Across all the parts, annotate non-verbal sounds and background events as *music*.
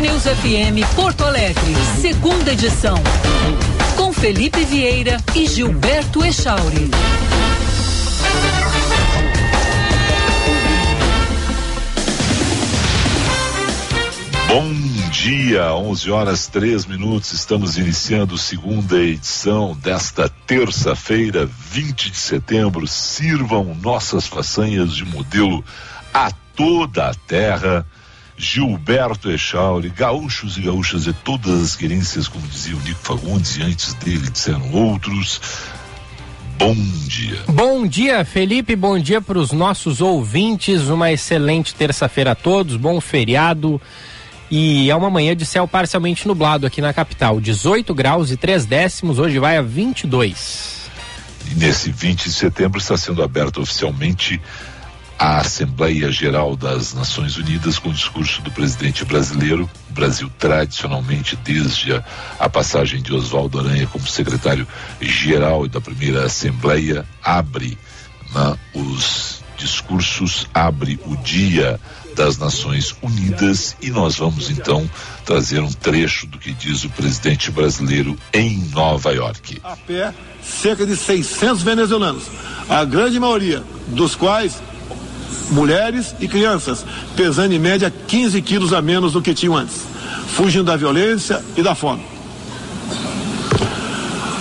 News FM Porto Alegre, segunda edição. Com Felipe Vieira e Gilberto Echauri. Bom dia, 11 horas 3 minutos. Estamos iniciando segunda edição desta terça-feira, 20 de setembro. Sirvam nossas façanhas de modelo a toda a terra. Gilberto Echauri, gaúchos e gaúchas de todas as querências, como dizia o Nico Fagundes, e antes dele disseram outros. Bom dia. Bom dia, Felipe. Bom dia para os nossos ouvintes. Uma excelente terça-feira a todos. Bom feriado. E é uma manhã de céu parcialmente nublado aqui na capital. 18 graus e 3 décimos. Hoje vai a 22. E nesse 20 de setembro está sendo aberta oficialmente a Assembleia Geral das Nações Unidas com o discurso do presidente brasileiro. O Brasil, tradicionalmente, desde a, a passagem de Oswaldo Aranha como secretário-geral da primeira Assembleia, abre né, os discursos, abre o dia das Nações Unidas e nós vamos então trazer um trecho do que diz o presidente brasileiro em Nova York. A pé, cerca de 600 venezuelanos, a grande maioria dos quais mulheres e crianças, pesando em média 15 quilos a menos do que tinham antes, fugindo da violência e da fome.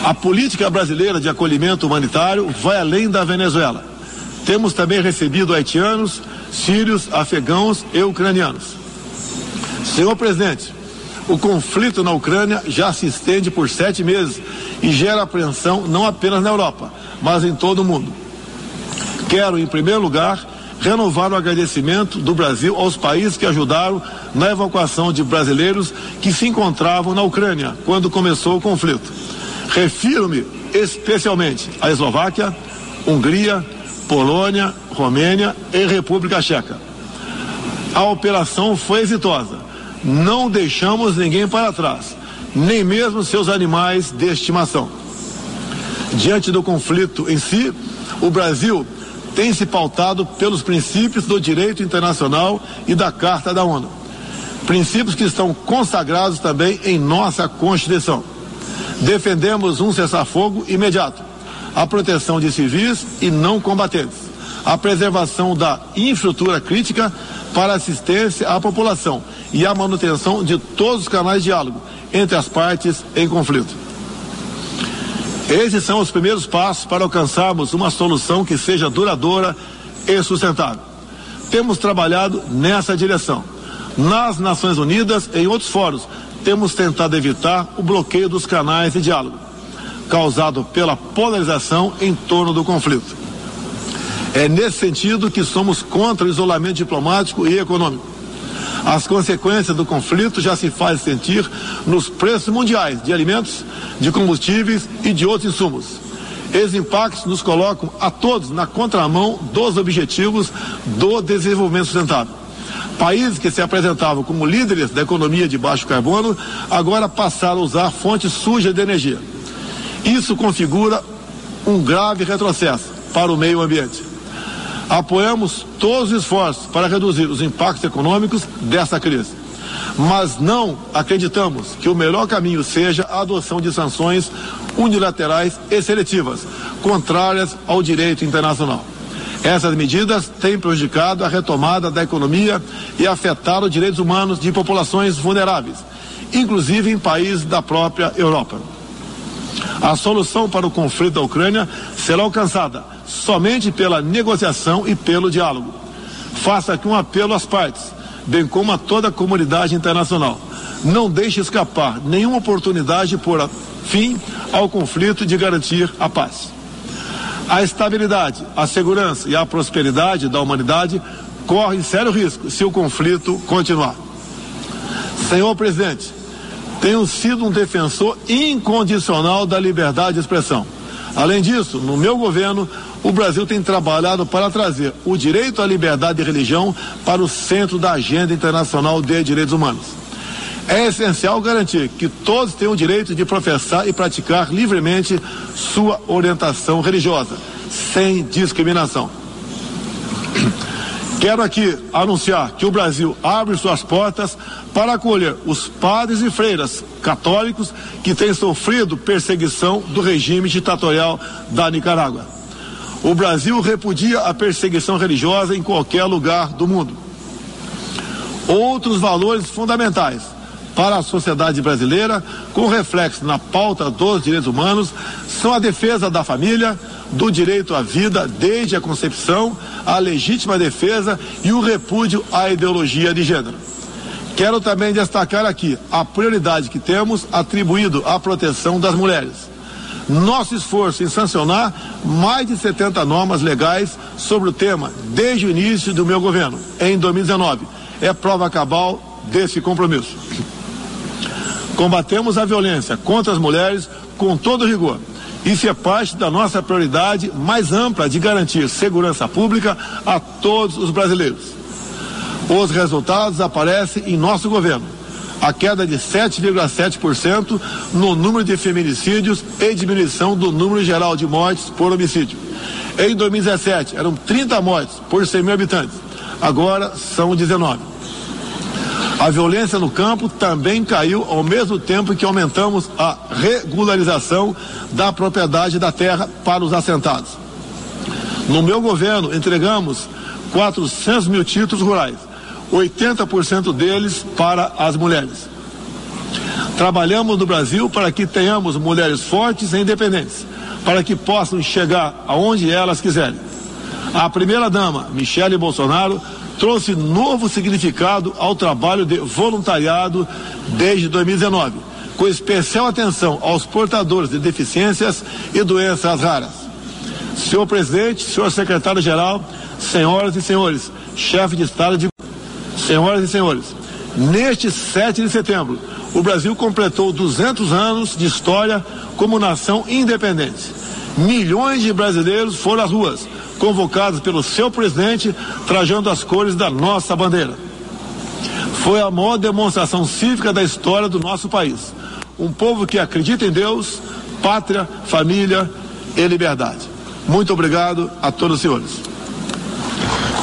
A política brasileira de acolhimento humanitário vai além da Venezuela. Temos também recebido haitianos, sírios, afegãos e ucranianos. Senhor presidente, o conflito na Ucrânia já se estende por sete meses e gera apreensão não apenas na Europa, mas em todo o mundo. Quero, em primeiro lugar, renovar o agradecimento do Brasil aos países que ajudaram na evacuação de brasileiros que se encontravam na Ucrânia quando começou o conflito. Refiro-me especialmente à Eslováquia, Hungria, Polônia, Romênia e República Checa. A operação foi exitosa. Não deixamos ninguém para trás, nem mesmo seus animais de estimação. Diante do conflito em si, o Brasil tem se pautado pelos princípios do direito internacional e da Carta da ONU. Princípios que estão consagrados também em nossa Constituição. Defendemos um cessar-fogo imediato, a proteção de civis e não combatentes, a preservação da infraestrutura crítica para assistência à população e a manutenção de todos os canais de diálogo entre as partes em conflito. Esses são os primeiros passos para alcançarmos uma solução que seja duradoura e sustentável. Temos trabalhado nessa direção. Nas Nações Unidas e em outros fóruns, temos tentado evitar o bloqueio dos canais de diálogo, causado pela polarização em torno do conflito. É nesse sentido que somos contra o isolamento diplomático e econômico as consequências do conflito já se fazem sentir nos preços mundiais de alimentos, de combustíveis e de outros insumos. Esses impactos nos colocam a todos na contramão dos objetivos do desenvolvimento sustentável. Países que se apresentavam como líderes da economia de baixo carbono agora passaram a usar fontes sujas de energia. Isso configura um grave retrocesso para o meio ambiente apoiamos todos os esforços para reduzir os impactos econômicos dessa crise. Mas não acreditamos que o melhor caminho seja a adoção de sanções unilaterais e seletivas, contrárias ao direito internacional. Essas medidas têm prejudicado a retomada da economia e afetado os direitos humanos de populações vulneráveis, inclusive em países da própria Europa. A solução para o conflito da Ucrânia será alcançada somente pela negociação e pelo diálogo. Faça aqui um apelo às partes, bem como a toda a comunidade internacional. Não deixe escapar nenhuma oportunidade de pôr fim ao conflito e de garantir a paz. A estabilidade, a segurança e a prosperidade da humanidade correm sério risco se o conflito continuar. Senhor presidente, tenho sido um defensor incondicional da liberdade de expressão. Além disso, no meu governo, o Brasil tem trabalhado para trazer o direito à liberdade de religião para o centro da agenda internacional de direitos humanos. É essencial garantir que todos tenham o direito de professar e praticar livremente sua orientação religiosa, sem discriminação. Quero aqui anunciar que o Brasil abre suas portas para acolher os padres e freiras católicos que têm sofrido perseguição do regime ditatorial da Nicarágua. O Brasil repudia a perseguição religiosa em qualquer lugar do mundo. Outros valores fundamentais para a sociedade brasileira, com reflexo na pauta dos direitos humanos, são a defesa da família, do direito à vida desde a concepção, a legítima defesa e o repúdio à ideologia de gênero. Quero também destacar aqui a prioridade que temos atribuído à proteção das mulheres. Nosso esforço em sancionar mais de 70 normas legais sobre o tema desde o início do meu governo, em 2019, é prova cabal desse compromisso. Combatemos a violência contra as mulheres com todo rigor isso é parte da nossa prioridade mais ampla de garantir segurança pública a todos os brasileiros. Os resultados aparecem em nosso governo. A queda de 7,7% no número de feminicídios e diminuição do número geral de mortes por homicídio. Em 2017, eram 30 mortes por 100 mil habitantes. Agora são 19. A violência no campo também caiu ao mesmo tempo que aumentamos a regularização da propriedade da terra para os assentados. No meu governo, entregamos 400 mil títulos rurais, 80% deles para as mulheres. Trabalhamos no Brasil para que tenhamos mulheres fortes e independentes, para que possam chegar aonde elas quiserem. A primeira-dama, Michele Bolsonaro, trouxe novo significado ao trabalho de voluntariado desde 2019, com especial atenção aos portadores de deficiências e doenças raras. Senhor presidente, senhor secretário-geral, senhoras e senhores, chefe de Estado de. Senhoras e senhores, neste 7 de setembro, o Brasil completou 200 anos de história como nação independente. Milhões de brasileiros foram às ruas convocados pelo seu presidente, trajando as cores da nossa bandeira. Foi a maior demonstração cívica da história do nosso país. Um povo que acredita em Deus, pátria, família e liberdade. Muito obrigado a todos os senhores.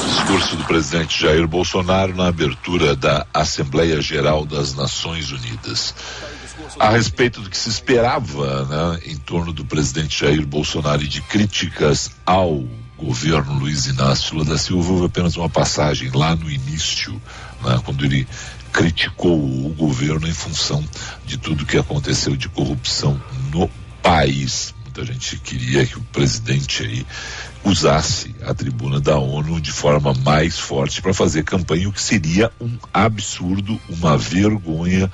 Discurso do presidente Jair Bolsonaro na abertura da Assembleia Geral das Nações Unidas a respeito do que se esperava né, em torno do presidente Jair Bolsonaro e de críticas ao governo Luiz Inácio Lula da Silva, houve apenas uma passagem lá no início, né, quando ele criticou o governo em função de tudo que aconteceu de corrupção no país. Muita gente queria que o presidente aí usasse a tribuna da ONU de forma mais forte para fazer campanha, o que seria um absurdo, uma vergonha.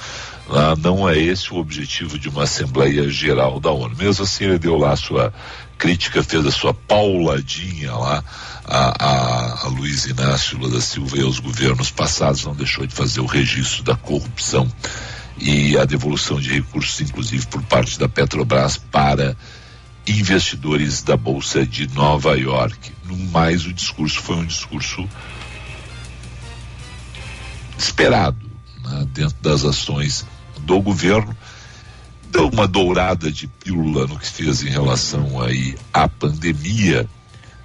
Ah, não é esse o objetivo de uma Assembleia Geral da ONU. Mesmo assim, ele deu lá a sua crítica, fez a sua pauladinha lá a, a, a Luiz Inácio Lula da Silva e aos governos passados, não deixou de fazer o registro da corrupção e a devolução de recursos, inclusive por parte da Petrobras, para investidores da Bolsa de Nova York. No mais, o discurso foi um discurso esperado né, dentro das ações do governo deu uma dourada de pílula no que fez em relação aí à pandemia,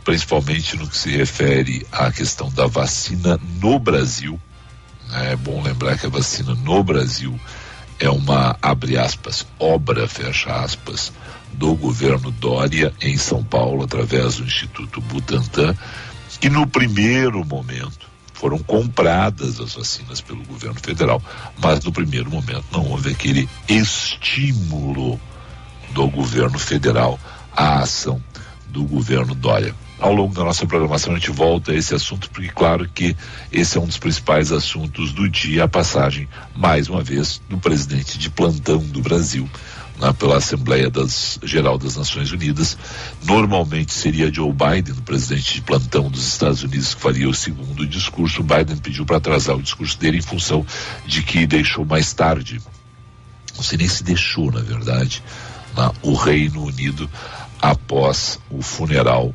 principalmente no que se refere à questão da vacina no Brasil. É bom lembrar que a vacina no Brasil é uma, abre aspas, obra, fecha aspas, do governo Dória em São Paulo, através do Instituto Butantan, que no primeiro momento foram compradas as vacinas pelo governo federal, mas no primeiro momento não houve aquele estímulo do governo federal à ação do governo Dória. Ao longo da nossa programação a gente volta a esse assunto, porque claro que esse é um dos principais assuntos do dia, a passagem, mais uma vez, do presidente de plantão do Brasil, né, pela Assembleia das, Geral das Nações Unidas. Normalmente seria Joe Biden, o presidente de plantão dos Estados Unidos, que faria o segundo discurso. Biden pediu para atrasar o discurso dele em função de que deixou mais tarde. Não sei nem se deixou, na verdade, né, o Reino Unido após o funeral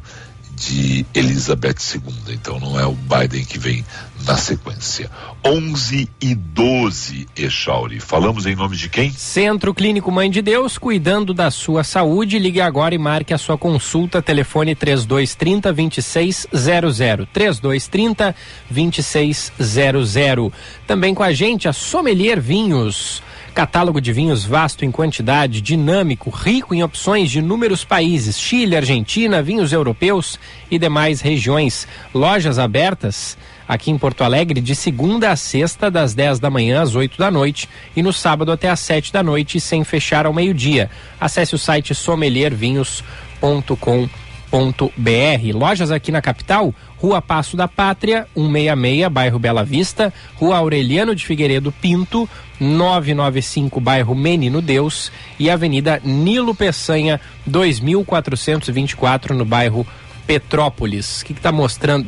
de Elizabeth II. Então não é o Biden que vem na sequência. 11 e 12, Echauri. Falamos em nome de quem? Centro Clínico Mãe de Deus, cuidando da sua saúde. Ligue agora e marque a sua consulta. Telefone 3230 2600. 3230 2600. Também com a gente a Sommelier Vinhos. Catálogo de vinhos vasto em quantidade, dinâmico, rico em opções de inúmeros países: Chile, Argentina, vinhos europeus e demais regiões. Lojas abertas aqui em Porto Alegre de segunda a sexta, das 10 da manhã às 8 da noite e no sábado até às 7 da noite, sem fechar ao meio-dia. Acesse o site sommeliervinhos.com.br. Lojas aqui na capital, Rua Passo da Pátria, 166, bairro Bela Vista, Rua Aureliano de Figueiredo Pinto, 995, bairro Menino Deus e Avenida Nilo Peçanha, 2424, no bairro Petrópolis. O que está mostrando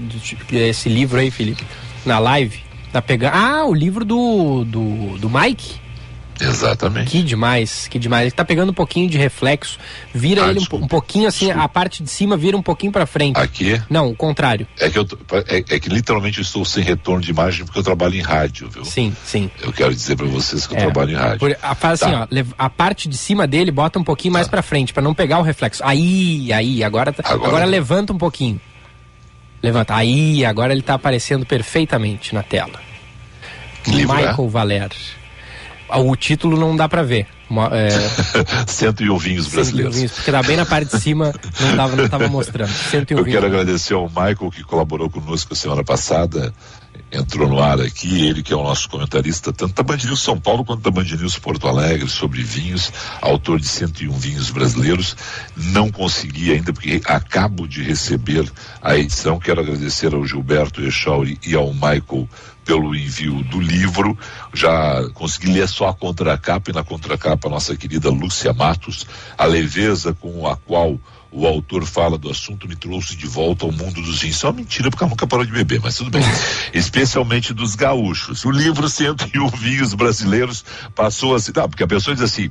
esse livro aí, Felipe? Na live? Tá pegando. Ah, o livro do, do, do Mike? Exatamente. Que demais, que demais. Ele tá pegando um pouquinho de reflexo, vira ah, ele um, um, pouquinho assim, desculpa. a parte de cima vira um pouquinho para frente. Aqui? Não, o contrário. É que, eu, é, é, que literalmente eu estou sem retorno de imagem porque eu trabalho em rádio, viu? Sim, sim. Eu quero dizer para vocês que eu é, trabalho em rádio. Por, a, faz tá. assim, ó, a parte de cima dele bota um pouquinho tá. mais para frente, para não pegar o reflexo. Aí, aí, agora, tá, agora, agora levanta um pouquinho. Levanta. Aí, agora ele tá aparecendo perfeitamente na tela. Livro, Michael é? Valer. O título não dá para ver. É... *laughs* 101 vinhos brasileiros. Vinhos, porque tá bem na parte de cima, não, dava, não tava mostrando. 101 Eu quero agradecer ao Michael que colaborou conosco a semana passada entrou no ar aqui, ele que é o nosso comentarista, tanto da Band News São Paulo quanto da Band News Porto Alegre, sobre vinhos, autor de 101 vinhos brasileiros. Não consegui ainda, porque acabo de receber a edição. Quero agradecer ao Gilberto Echauri e ao Michael pelo envio do livro. Já consegui ler só a contracapa e na contracapa a nossa querida Lúcia Matos, a leveza com a qual o autor fala do assunto me trouxe de volta ao mundo dos vinhos. Só é mentira, porque ela nunca parou de beber, mas tudo bem. *laughs* Especialmente dos gaúchos. O livro 101 Vinhos Brasileiros passou assim. Não, porque a pessoa diz assim.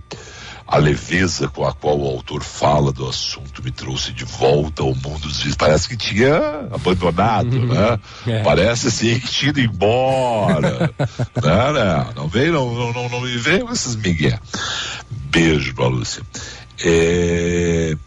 A leveza com a qual o autor fala do assunto me trouxe de volta ao mundo dos vinhos. Parece que tinha abandonado, uhum. né? É. Parece assim que tinha ido embora. *laughs* não, não, não veio, não, não, não, não me veio esses migué. Beijo pra Lúcia. É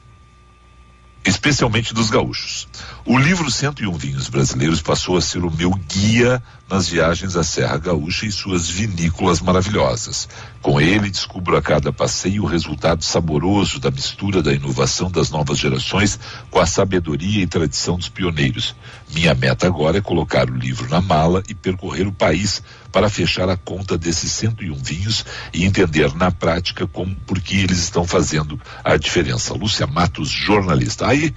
especialmente dos gaúchos. O livro 101 Vinhos Brasileiros passou a ser o meu guia nas viagens à Serra Gaúcha e suas vinícolas maravilhosas. Com ele, descubro a cada passeio o resultado saboroso da mistura da inovação das novas gerações com a sabedoria e tradição dos pioneiros. Minha meta agora é colocar o livro na mala e percorrer o país para fechar a conta desses 101 vinhos e entender na prática como, por que eles estão fazendo a diferença. Lúcia Matos, jornalista. Aí,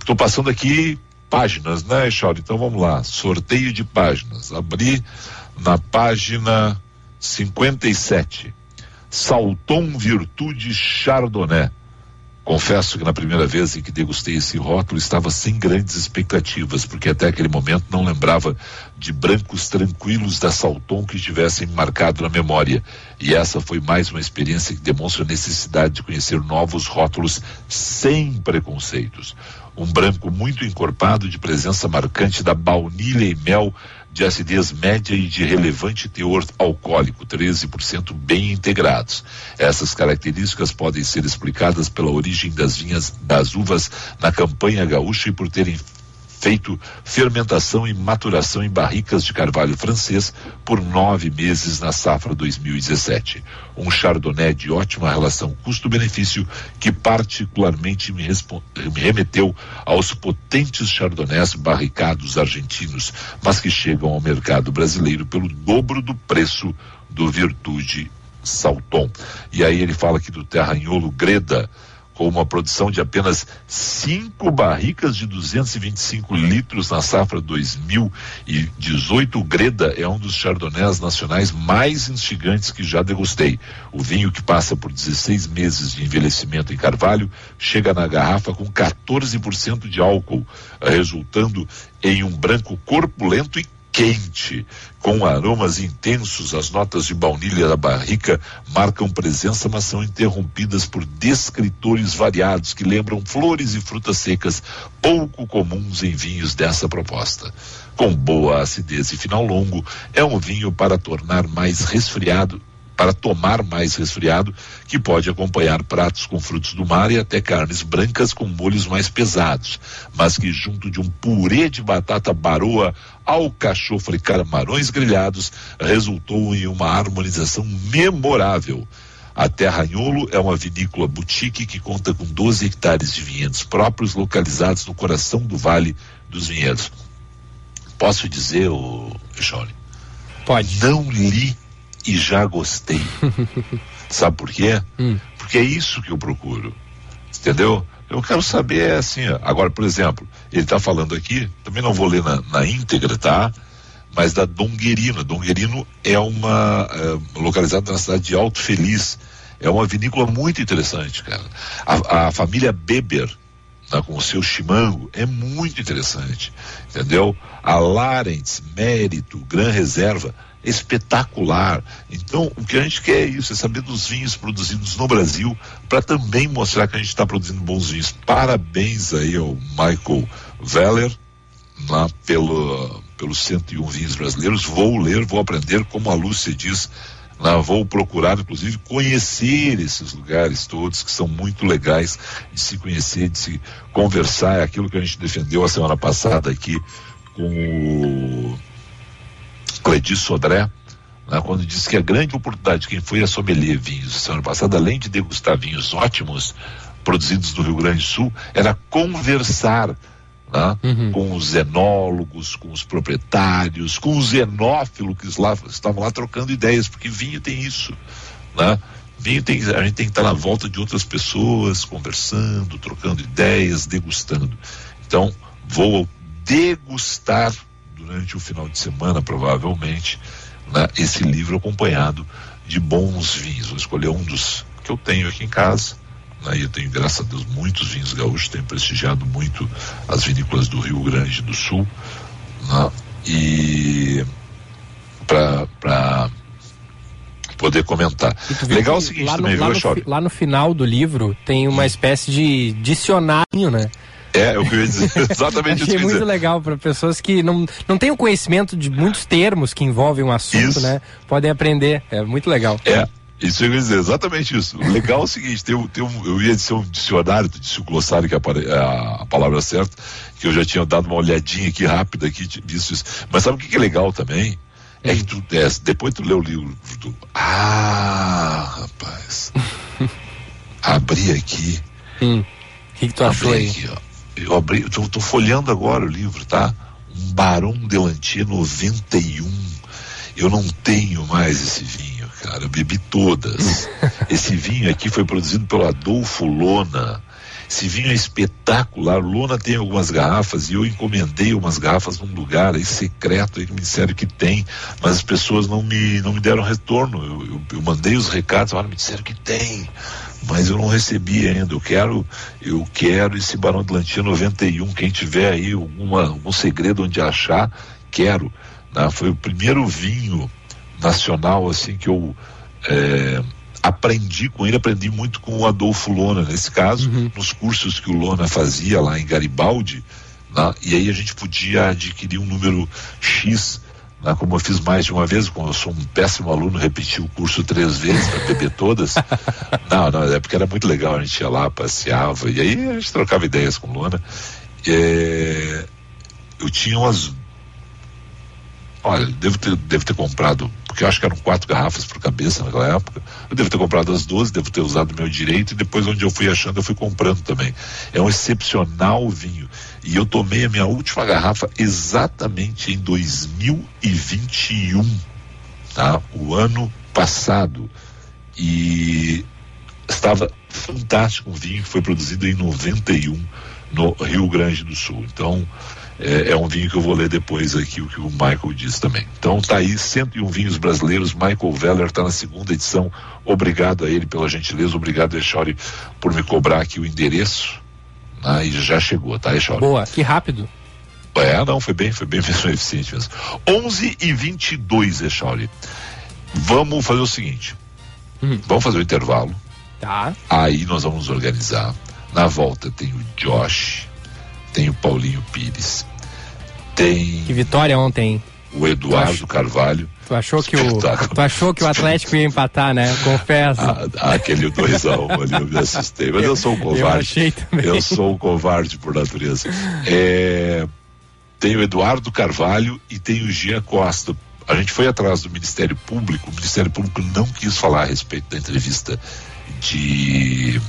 estou passando aqui páginas, né, Charles? Então vamos lá. Sorteio de páginas. Abri na página 57. Salton Virtude Chardonnay. Confesso que na primeira vez em que degustei esse rótulo estava sem grandes expectativas, porque até aquele momento não lembrava de brancos tranquilos da Salton que tivessem marcado na memória. E essa foi mais uma experiência que demonstra a necessidade de conhecer novos rótulos sem preconceitos. Um branco muito encorpado, de presença marcante da baunilha e mel, de acidez média e de relevante teor alcoólico, 13% bem integrados. Essas características podem ser explicadas pela origem das vinhas das uvas na campanha gaúcha e por terem feito fermentação e maturação em barricas de carvalho francês por nove meses na safra 2017. Um chardonnay de ótima relação custo-benefício que particularmente me, me remeteu aos potentes chardonnays barricados argentinos, mas que chegam ao mercado brasileiro pelo dobro do preço do Virtude Salton. E aí ele fala aqui do Terranholo Greda, com uma produção de apenas cinco barricas de 225 litros na safra 2018. O Greda é um dos chardonnays nacionais mais instigantes que já degustei. O vinho que passa por 16 meses de envelhecimento em carvalho chega na garrafa com 14% de álcool, resultando em um branco corpulento e quente, com aromas intensos, as notas de baunilha da barrica marcam presença, mas são interrompidas por descritores variados que lembram flores e frutas secas, pouco comuns em vinhos dessa proposta. Com boa acidez e final longo, é um vinho para tornar mais resfriado para tomar mais resfriado, que pode acompanhar pratos com frutos do mar e até carnes brancas com molhos mais pesados, mas que junto de um purê de batata baroa, alcachofra e camarões grelhados, resultou em uma harmonização memorável. A Terranholo é uma vinícola boutique que conta com 12 hectares de vinhedos próprios localizados no coração do Vale dos Vinhedos. Posso dizer, o Johnny? Pode. Não li e já gostei. *laughs* Sabe por quê? Hum. Porque é isso que eu procuro. Entendeu? Eu quero saber assim, ó. agora, por exemplo, ele está falando aqui, também não vou ler na, na íntegra, tá? Mas da Donguerino. Donguerino é uma é, localizada na cidade de Alto Feliz. É uma vinícola muito interessante, cara. A, a família Beber, tá, com o seu chimango, é muito interessante, entendeu? A Larens, Mérito, Gran Reserva, espetacular. Então, o que a gente quer é isso, é saber dos vinhos produzidos no Brasil, para também mostrar que a gente está produzindo bons vinhos. Parabéns aí ao Michael Veller, lá pelo, pelos 101 vinhos brasileiros. Vou ler, vou aprender, como a Lúcia diz, lá vou procurar, inclusive, conhecer esses lugares todos que são muito legais de se conhecer, de se conversar. É aquilo que a gente defendeu a semana passada aqui com o Cledis Sodré, né, quando disse que a grande oportunidade de quem foi a sommelier vinhos semana passada, além de degustar vinhos ótimos produzidos do Rio Grande do Sul, era conversar né, uhum. com os enólogos, com os proprietários, com os enófilos que lá, estavam lá trocando ideias, porque vinho tem isso. Né? Vinho tem, a gente tem que estar na volta de outras pessoas, conversando, trocando ideias, degustando. Então, vou degustar durante o final de semana, provavelmente, né, esse livro acompanhado de bons vinhos. Vou escolher um dos que eu tenho aqui em casa. Né, e eu tenho, graças a Deus, muitos vinhos gaúchos, tenho prestigiado muito as vinícolas do Rio Grande do Sul. Né, e para poder comentar. Legal o seguinte lá também, no, viu, lá no, lá no final do livro tem uma hum. espécie de dicionário, né? É, eu queria dizer *laughs* exatamente Achei isso. muito legal para pessoas que não, não têm o conhecimento de muitos termos que envolvem um assunto, isso. né? Podem aprender. É muito legal. É. Isso eu ia dizer, exatamente isso. O legal é o seguinte, tem, tem um, eu ia dizer um dicionário, disse o glossário, que é a, a, palavra certa, que eu já tinha dado uma olhadinha aqui rápida aqui, visto isso. Mas sabe o que, que é legal também? É que tu, é, depois tu lê o livro, tu, ah, rapaz, *laughs* abri aqui. Hum. O que, que tu achou aí? Aqui, ó eu abri, estou folhando agora o livro, tá? Um Barão de Lantia 91. Eu não tenho mais esse vinho, cara. Eu bebi todas. *laughs* esse vinho aqui foi produzido pelo Adolfo Lona. Esse vinho é espetacular. Lona tem algumas garrafas e eu encomendei umas garrafas num lugar aí secreto aí me disseram que tem, mas as pessoas não me, não me deram retorno. Eu, eu, eu mandei os recados, mas me disseram que tem mas eu não recebi ainda. Eu quero, eu quero esse Barão de Lantia 91. Quem tiver aí alguma, algum segredo onde achar, quero. Né? Foi o primeiro vinho nacional assim que eu é, aprendi com ele, aprendi muito com o Adolfo Lona, nesse caso, uhum. nos cursos que o Lona fazia lá em Garibaldi. Né? E aí a gente podia adquirir um número X né? Como eu fiz mais de uma vez, como eu sou um péssimo aluno, repeti o curso três vezes para beber todas. *laughs* não, não, é porque era muito legal, a gente ia lá, passeava, e aí a gente trocava ideias com Luana. É, eu tinha umas. Olha, devo ter, devo ter comprado, porque eu acho que eram quatro garrafas por cabeça naquela época. Eu devo ter comprado as 12, devo ter usado meu direito, e depois, onde eu fui achando, eu fui comprando também. É um excepcional vinho. E eu tomei a minha última garrafa exatamente em 2021, tá? O ano passado. E estava fantástico um vinho que foi produzido em 91 no Rio Grande do Sul. Então, é, é, um vinho que eu vou ler depois aqui o que o Michael disse também. Então tá aí 101 vinhos brasileiros. Michael Veller está na segunda edição. Obrigado a ele pela gentileza, obrigado Echauri por me cobrar aqui o endereço. Ah, e já chegou, tá, Echauri? Boa, que rápido. É, não, foi bem, foi bem *laughs* mesmo eficiente mesmo. 11 e 22, Echauri. Vamos fazer o seguinte. Hum. Vamos fazer o intervalo. Tá. Aí nós vamos organizar. Na volta tem o Josh, tem o Paulinho Pires, tem. Que vitória ontem. O Eduardo Carvalho. Tu achou que o tu achou que o Atlético ia empatar, né? Confesso. Ah, aquele 2 a 1 um, ali eu me assustei, mas eu, eu sou um covarde. Eu achei também. Eu sou um covarde por natureza. É, tem o Eduardo Carvalho e tem o Gia Costa. A gente foi atrás do Ministério Público, o Ministério Público não quis falar a respeito da entrevista de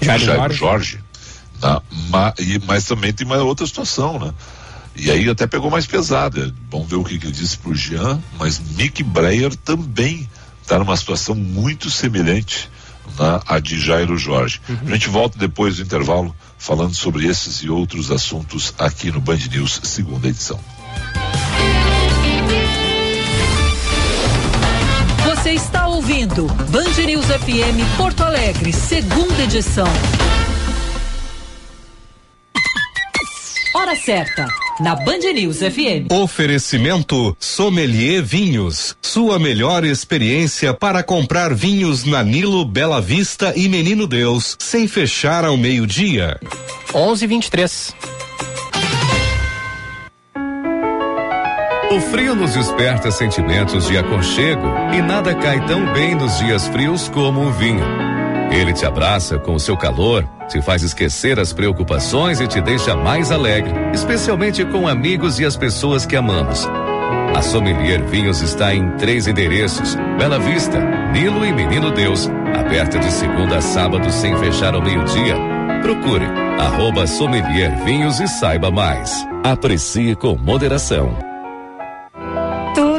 Jair, Jorge, Jorge né? mas, mas também tem uma outra situação, né? E aí até pegou mais pesada. Vamos ver o que, que ele disse pro Jean, mas Mick Breyer também está numa situação muito semelhante na a de Jairo Jorge. Uhum. A gente volta depois do intervalo falando sobre esses e outros assuntos aqui no Band News, segunda edição. Você está ouvindo Band News FM Porto Alegre, segunda edição. Hora certa, na Band News FM. Oferecimento Sommelier Vinhos. Sua melhor experiência para comprar vinhos na Nilo, Bela Vista e Menino Deus, sem fechar ao meio-dia. 11:23. O frio nos desperta sentimentos de aconchego e nada cai tão bem nos dias frios como o vinho. Ele te abraça com o seu calor, te faz esquecer as preocupações e te deixa mais alegre, especialmente com amigos e as pessoas que amamos. A Sommelier Vinhos está em três endereços: Bela Vista, Nilo e Menino Deus, aberta de segunda a sábado sem fechar ao meio-dia. Procure arroba Sommelier Vinhos e saiba mais. Aprecie com moderação.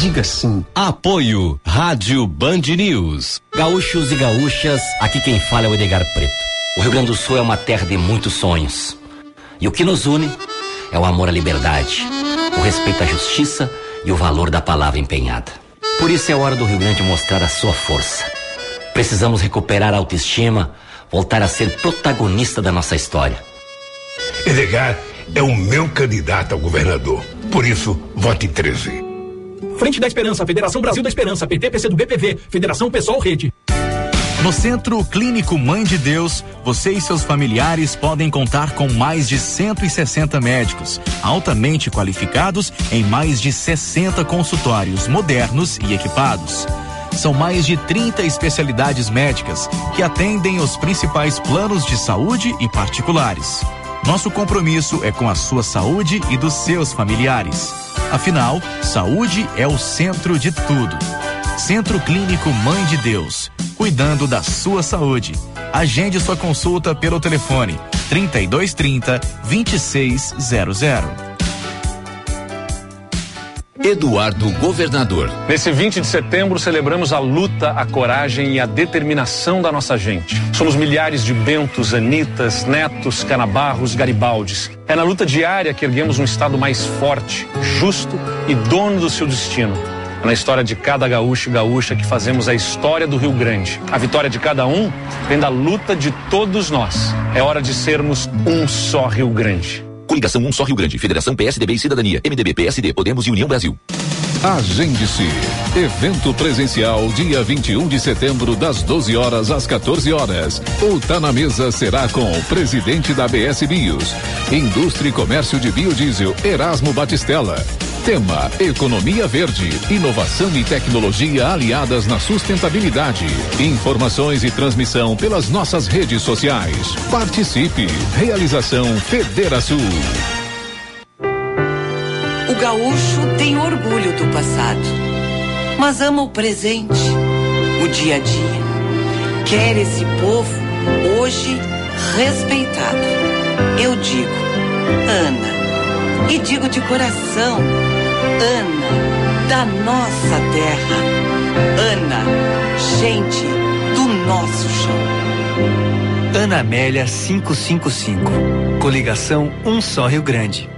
Diga sim. Apoio Rádio Band News. Gaúchos e gaúchas, aqui quem fala é o Edgar Preto. O Rio Grande do Sul é uma terra de muitos sonhos. E o que nos une é o amor à liberdade, o respeito à justiça e o valor da palavra empenhada. Por isso é hora do Rio Grande mostrar a sua força. Precisamos recuperar a autoestima, voltar a ser protagonista da nossa história. Edgar é o meu candidato ao governador. Por isso, vote 13. Frente da Esperança, Federação Brasil da Esperança, PT, do BPV, Federação Pessoal Rede. No Centro Clínico Mãe de Deus, você e seus familiares podem contar com mais de 160 médicos, altamente qualificados em mais de 60 consultórios modernos e equipados. São mais de 30 especialidades médicas que atendem os principais planos de saúde e particulares. Nosso compromisso é com a sua saúde e dos seus familiares. Afinal, saúde é o centro de tudo. Centro Clínico Mãe de Deus, cuidando da sua saúde. Agende sua consulta pelo telefone 3230 2600. Eduardo Governador. Nesse 20 de setembro celebramos a luta, a coragem e a determinação da nossa gente. Somos milhares de Bentos, Anitas, Netos, Canabarros, Garibaldes. É na luta diária que erguemos um Estado mais forte, justo e dono do seu destino. É na história de cada gaúcho e gaúcha que fazemos a história do Rio Grande. A vitória de cada um vem da luta de todos nós. É hora de sermos um só Rio Grande. Coligação Um Só Rio Grande, Federação PSDB e Cidadania, MDB, PSD, Podemos e União Brasil. Agende-se. Evento presencial dia 21 de setembro, das 12 horas às 14 horas. O Tá na Mesa será com o presidente da BS Bios, Indústria e Comércio de Biodiesel, Erasmo Batistella. Tema: Economia Verde, inovação e tecnologia aliadas na sustentabilidade. Informações e transmissão pelas nossas redes sociais. Participe. Realização Federação. O gaúcho tem orgulho do passado, mas ama o presente, o dia a dia. Quer esse povo hoje respeitado. Eu digo, Ana, e digo de coração, Ana, da nossa terra. Ana, gente do nosso chão. Ana Amélia 555. Coligação Um Só Rio Grande.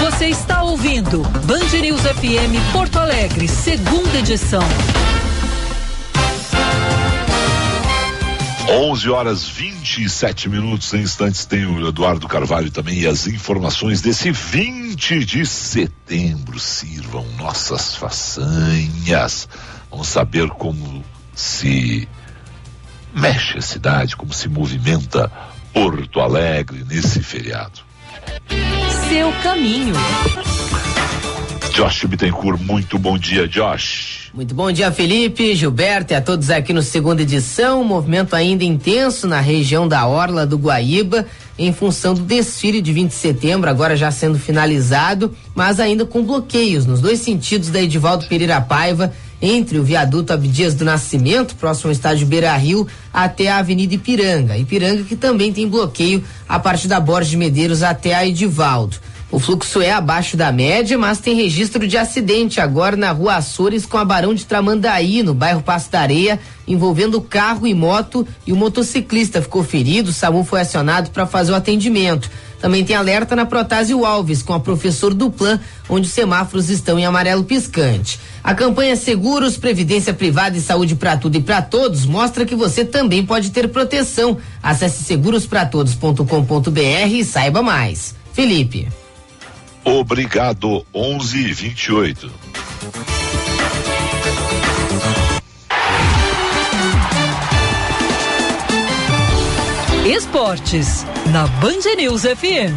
Você está ouvindo Band News FM Porto Alegre, segunda edição. 11 horas 27 minutos em instantes tem o Eduardo Carvalho também e as informações desse 20 de setembro sirvam nossas façanhas. Vamos saber como se mexe a cidade, como se movimenta Porto Alegre nesse feriado. Seu caminho. Josh Bittencourt, muito bom dia, Josh. Muito bom dia, Felipe, Gilberto e a todos aqui no segunda edição. Um movimento ainda intenso na região da Orla do Guaíba, em função do desfile de 20 de setembro, agora já sendo finalizado, mas ainda com bloqueios nos dois sentidos da Edivaldo Pereira Paiva, entre o viaduto Abdias do Nascimento, próximo ao estádio Beira Rio, até a Avenida Ipiranga. Ipiranga que também tem bloqueio a partir da Borges de Medeiros até a Edivaldo. O fluxo é abaixo da média, mas tem registro de acidente agora na rua Açores com a Barão de Tramandaí, no bairro Passo da Areia, envolvendo carro e moto e o motociclista ficou ferido. O SAMU foi acionado para fazer o atendimento. Também tem alerta na Protásio Alves com a professor Duplan, onde os semáforos estão em amarelo piscante. A campanha Seguros, Previdência Privada e Saúde para Tudo e para Todos mostra que você também pode ter proteção. Acesse segurospratodos.com.br e saiba mais. Felipe. Obrigado, 11 e 28. Esportes, na Band News FM.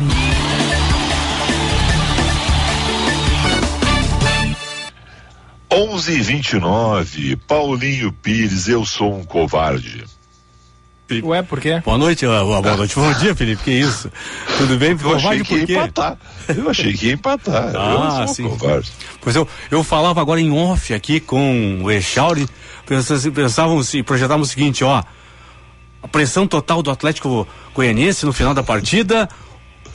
Onze e vinte e nove, Paulinho Pires, eu sou um covarde. Ué, por quê? Boa noite, boa noite, bom dia, Felipe, que isso? Tudo bem? Eu achei que ia empatar. Eu achei que ia empatar. Ah, eu sim. Covarde. Pois eu, eu falava agora em off aqui com o Echauri, pensávamos e projetávamos o seguinte, ó, a pressão total do Atlético Goianiense no final da partida,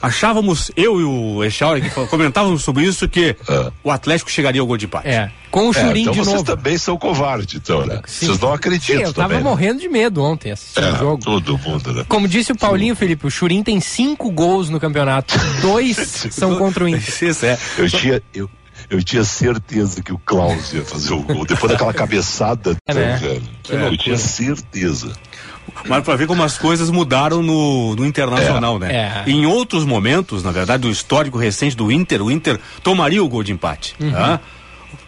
achávamos, eu e o Echauri, que comentávamos sobre isso, que o Atlético chegaria ao gol de empate. É, com o Churim é, então de vocês novo. também são covardes, então, né? Sim. Vocês não acreditam Sim, eu tava também, né? morrendo de medo ontem assistindo É, o jogo. todo mundo, né? Como disse o Paulinho, Felipe, o Churim tem cinco gols no campeonato. Dois *laughs* são contra o Inter. É. Eu tinha, eu, eu tinha certeza que o Klaus ia fazer o gol. Depois daquela cabeçada, É, né? velho. Que eu tinha certeza. Mas para ver como as coisas mudaram no, no Internacional, É, né? é. Em outros momentos, na verdade, do histórico recente do Inter, o Inter tomaria o gol de empate. Uhum. tá?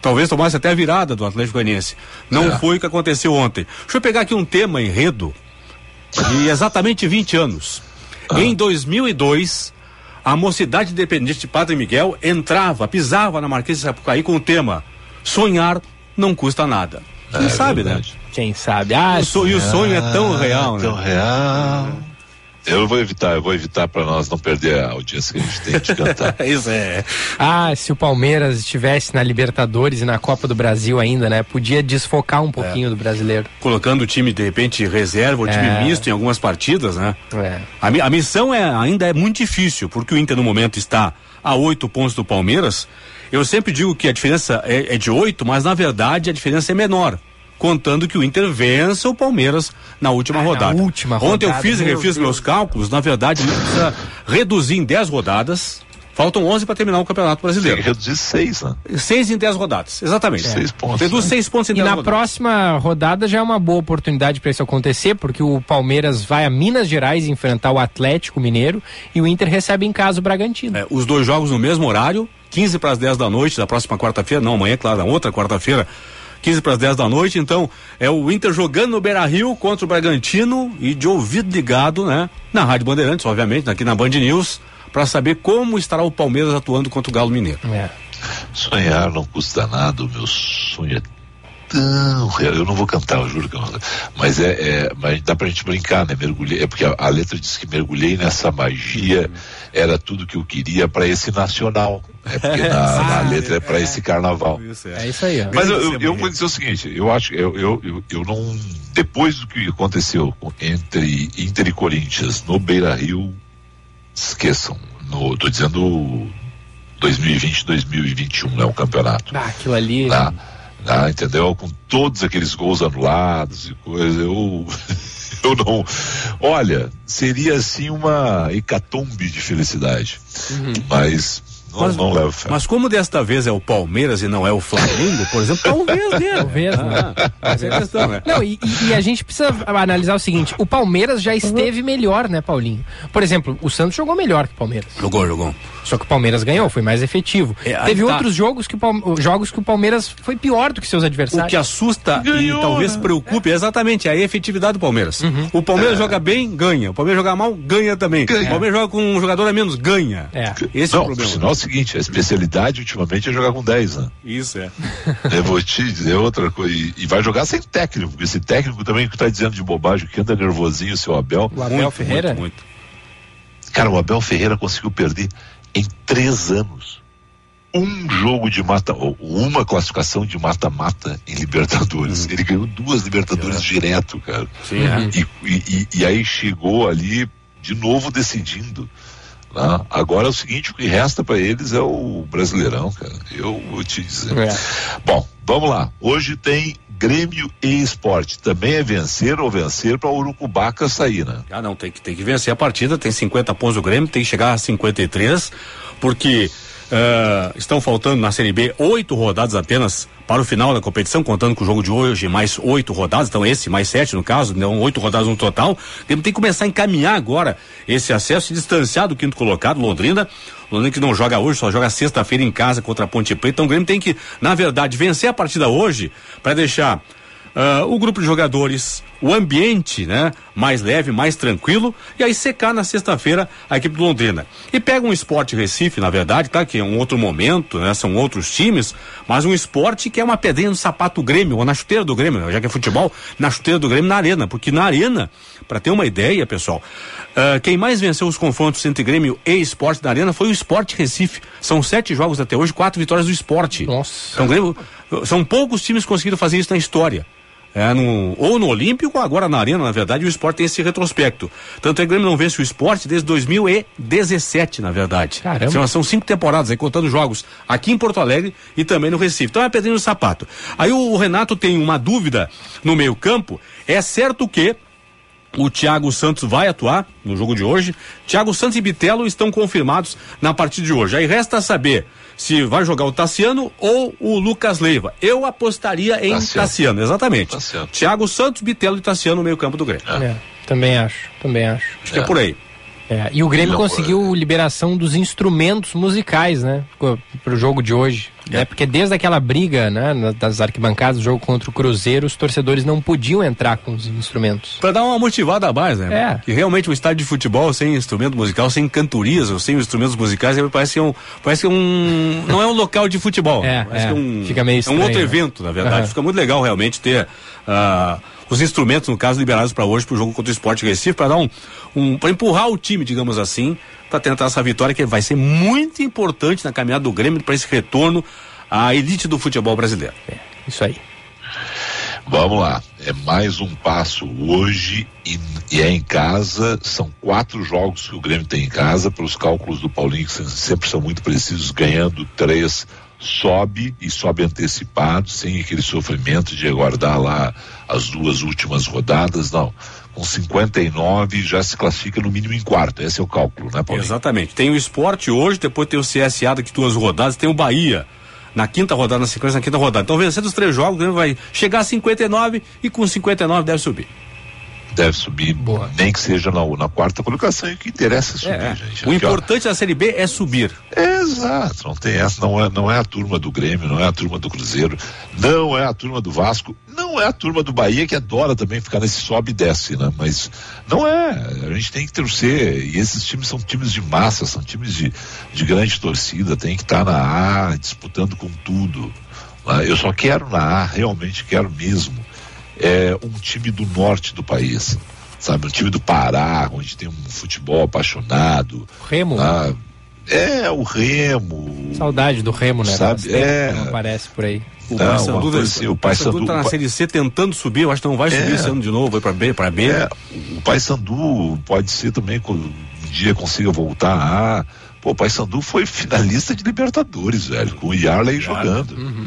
Talvez tomasse até a virada do Atlético Goianiense. Não É. foi o que aconteceu ontem. Deixa eu pegar aqui um tema enredo de exatamente 20 anos. Ah. Em 2002, a Mocidade Independente de Padre Miguel entrava, pisava na Marquês de Sapucaí com o tema Sonhar não custa nada. Quem É sabe, verdade. né? Quem sabe? Ah, O so- e o sonho é tão real, né? Tão real. Eu vou evitar, eu vou evitar para nós não perder a audiência que a gente tem de cantar. *laughs* Isso é. Ah, se o Palmeiras estivesse na Libertadores e na Copa do Brasil ainda, né? Podia desfocar um pouquinho do brasileiro. colocando o time de repente reserva, o time É. misto em algumas partidas, né? É. A, a missão é, ainda é muito difícil, porque o Inter no momento está a oito pontos do Palmeiras. Eu sempre digo que a diferença é, é de oito, mas na verdade a diferença é menor. Contando que o Inter vença o Palmeiras na última Ah, na rodada. última Ontem eu fiz e meu refiz Deus. meus cálculos. Na verdade, o Inter precisa reduzir em 10 rodadas. Faltam 11 para terminar o Campeonato Tem que Brasileiro. reduzir seis, né? Seis em 10 rodadas, exatamente. Seis pontos, Reduz né? seis pontos em E 10 na rodadas. próxima rodada já é uma boa oportunidade para isso acontecer, porque o Palmeiras vai a Minas Gerais enfrentar o Atlético Mineiro e o Inter recebe em casa o Bragantino. É, os dois jogos no mesmo horário, 15 para as 10 da noite da próxima quarta-feira, não, amanhã, claro, na outra quarta-feira, 15 para as 10 da noite. Então, é o Inter jogando no Beira Rio contra o Bragantino e de ouvido ligado, né? Na Rádio Bandeirantes, obviamente, aqui na Band News, para saber como estará o Palmeiras atuando contra o Galo Mineiro. É. Sonhar não custa nada, o meu sonho é tão real. Eu não vou cantar, eu juro que eu não. Mas é, é mas dá pra gente brincar, né? Mergulhei, é porque a, a letra diz que mergulhei nessa magia, era tudo que eu queria para esse nacional. É porque na, *laughs* na letra é para esse carnaval. É isso aí, ó. Mas eu, eu, eu vou dizer o seguinte, eu acho que eu, eu, eu, eu não. Depois do que aconteceu entre Inter e Corinthians no Beira Rio, esqueçam. No, tô dizendo 2020-2021, né? O campeonato. Ah, aquilo ali. Tá? Ah, entendeu? Com todos aqueles gols anulados e coisa, eu *laughs* eu não. Olha, seria assim uma hecatombe de felicidade. Uhum. Mas não, mas, não leva fé. Mas como desta vez é o Palmeiras e não é o Flamengo, por exemplo, talvez *laughs* dê. Talvez, né? Ah, essa é a questão, né? Não, e, e, a gente precisa analisar o seguinte: o Palmeiras já esteve uhum. melhor, né, Paulinho? Por exemplo, o Santos jogou melhor que o Palmeiras. Jogou, jogou. Só que o Palmeiras ganhou, foi mais efetivo. É, Teve tá. outros jogos que, o, jogos que o Palmeiras foi pior do que seus adversários. O que assusta ganhou, e talvez né? preocupe é exatamente a efetividade do Palmeiras. Uhum. O Palmeiras é. joga bem, ganha. O Palmeiras joga mal, ganha também. Ganha. O Palmeiras joga com um jogador a menos, ganha. É. Esse Não, é o problema. Sinal seguinte, a especialidade ultimamente é jogar com 10, né? Isso é. *laughs* Eu vou te dizer outra coisa. E, e vai jogar sem técnico, porque esse técnico também que está dizendo de bobagem, que anda nervosinho, o seu Abel. O Abel muito, Ferreira? Muito, muito. Cara, o Abel Ferreira conseguiu perder em três anos um jogo de mata, uma classificação de mata-mata em Libertadores. Uhum. Ele ganhou duas Libertadores é. direto, cara. Sim, é. e, e, e, aí chegou ali de novo decidindo. Né? Agora é o seguinte, o que resta para eles é o Brasileirão, cara. Eu vou te dizer. É. Bom, vamos lá. Hoje tem Grêmio e Esporte. Também é vencer ou vencer para o Urucubaca sair, né? Ah, não, tem que, tem que vencer a partida, tem 50 pontos o Grêmio, tem que chegar a 53, porque Uh, estão faltando na Série B oito rodadas apenas para o final da competição, contando com o jogo de hoje, mais oito rodadas, então esse, mais sete no caso, então oito rodadas no total. Tem, tem que começar a encaminhar agora esse acesso e distanciar do quinto colocado, Londrina. Londrina que não joga hoje, só joga sexta-feira em casa contra a Ponte Preta. Então o Grêmio tem que, na verdade, vencer a partida hoje para deixar uh, o grupo de jogadores, o ambiente, né? Mais leve, mais tranquilo, e aí secar na sexta-feira a equipe do Londrina. E pega um esporte Recife, na verdade, tá? Que é um outro momento, né? São outros times, mas um esporte que é uma pedrinha no sapato do Grêmio, ou na chuteira do Grêmio, né? já que é futebol, na chuteira do Grêmio na arena, porque na arena, para ter uma ideia, pessoal, uh, quem mais venceu os confrontos entre Grêmio e esporte da arena foi o Esporte Recife. São sete jogos até hoje, quatro vitórias do esporte. Nossa. Então, Grêmio, são poucos times que conseguiram fazer isso na história. É, no, ou no Olímpico, ou agora na Arena, na verdade, o esporte tem esse retrospecto. Tanto é que o Grêmio não vence o esporte desde 2017, na verdade. Caramba. São, são cinco temporadas aí, contando jogos aqui em Porto Alegre e também no Recife. Então é pedrinho no sapato. Aí o, o Renato tem uma dúvida no meio-campo. É certo que o Thiago Santos vai atuar no jogo de hoje. Thiago Santos e Bitelo estão confirmados na partida de hoje. Aí resta saber se vai jogar o Tassiano ou o Lucas Leiva. Eu apostaria em Tassiano, Tassiano exatamente. Tassiano. Thiago Santos, Bitelo e Tassiano no meio campo do Grêmio. É, também acho, também acho. Acho que é por aí. É, e o Grêmio Não, conseguiu é. liberação dos instrumentos musicais, né? Para o jogo de hoje. É. Né? Porque desde aquela briga, né, das arquibancadas do jogo contra o Cruzeiro, os torcedores não podiam entrar com os instrumentos. Para dar uma motivada a mais, né? É. Que realmente o estádio de futebol sem instrumento musical, sem cantorias ou sem instrumentos musicais, parece um, parece um, não é um local de futebol. É, parece é. um, Fica meio estranho, é um outro né? evento, na verdade. Uhum. Fica muito legal realmente ter uh, os instrumentos, no caso, liberados para hoje, para o jogo contra o Esporte Recife, para dar um, um para empurrar o time, digamos assim, para tentar essa vitória que vai ser muito importante na caminhada do Grêmio para esse retorno à elite do futebol brasileiro. É, isso aí. Vamos lá, é mais um passo hoje e, e, é em casa. São quatro jogos que o Grêmio tem em casa, pelos cálculos do Paulinho, que sempre são muito precisos, ganhando três, sobe e sobe antecipado, sem aquele sofrimento de aguardar lá as duas últimas rodadas, não. Com 59 já se classifica no mínimo em quarto, esse é o cálculo, né, Paulinho? Exatamente. Tem o esporte hoje, depois tem o CSA daqui duas rodadas, tem o Bahia na quinta rodada, na sequência, na quinta rodada. Então, vencendo os três jogos, o Grêmio vai chegar a 59 e com 59 deve subir. Deve subir, Boa. nem que seja na, na quarta colocação, e o que interessa é subir, É, é. gente. O Aqui, ó. importante da Série B é subir. Exato, não tem essa, não é, não é a turma do Grêmio, não é a turma do Cruzeiro, não é a turma do Vasco, não é a turma do Bahia que adora também ficar nesse sobe e desce, né? Mas não é, a gente tem que torcer, e esses times são times de massa, são times de, de grande torcida, tem que estar na A, disputando com tudo. né? Eu só quero na A, realmente quero mesmo, é um time do norte do país, sabe? Um time do Pará, onde tem um futebol apaixonado. Remo. Ah, é, o Remo. Saudade do Remo, né? Sabe, é. Não aparece por aí. O Não, Paysandu, coisa assim, o Paysandu Paysandu- tá na Série C tentando subir, eu acho que não vai subir É. esse ano de novo, vai para B, para B. É, o Paysandu pode ser também que um dia consiga voltar a Pô, o Paysandu foi finalista de Libertadores, velho, com o Yarley jogando. Uhum.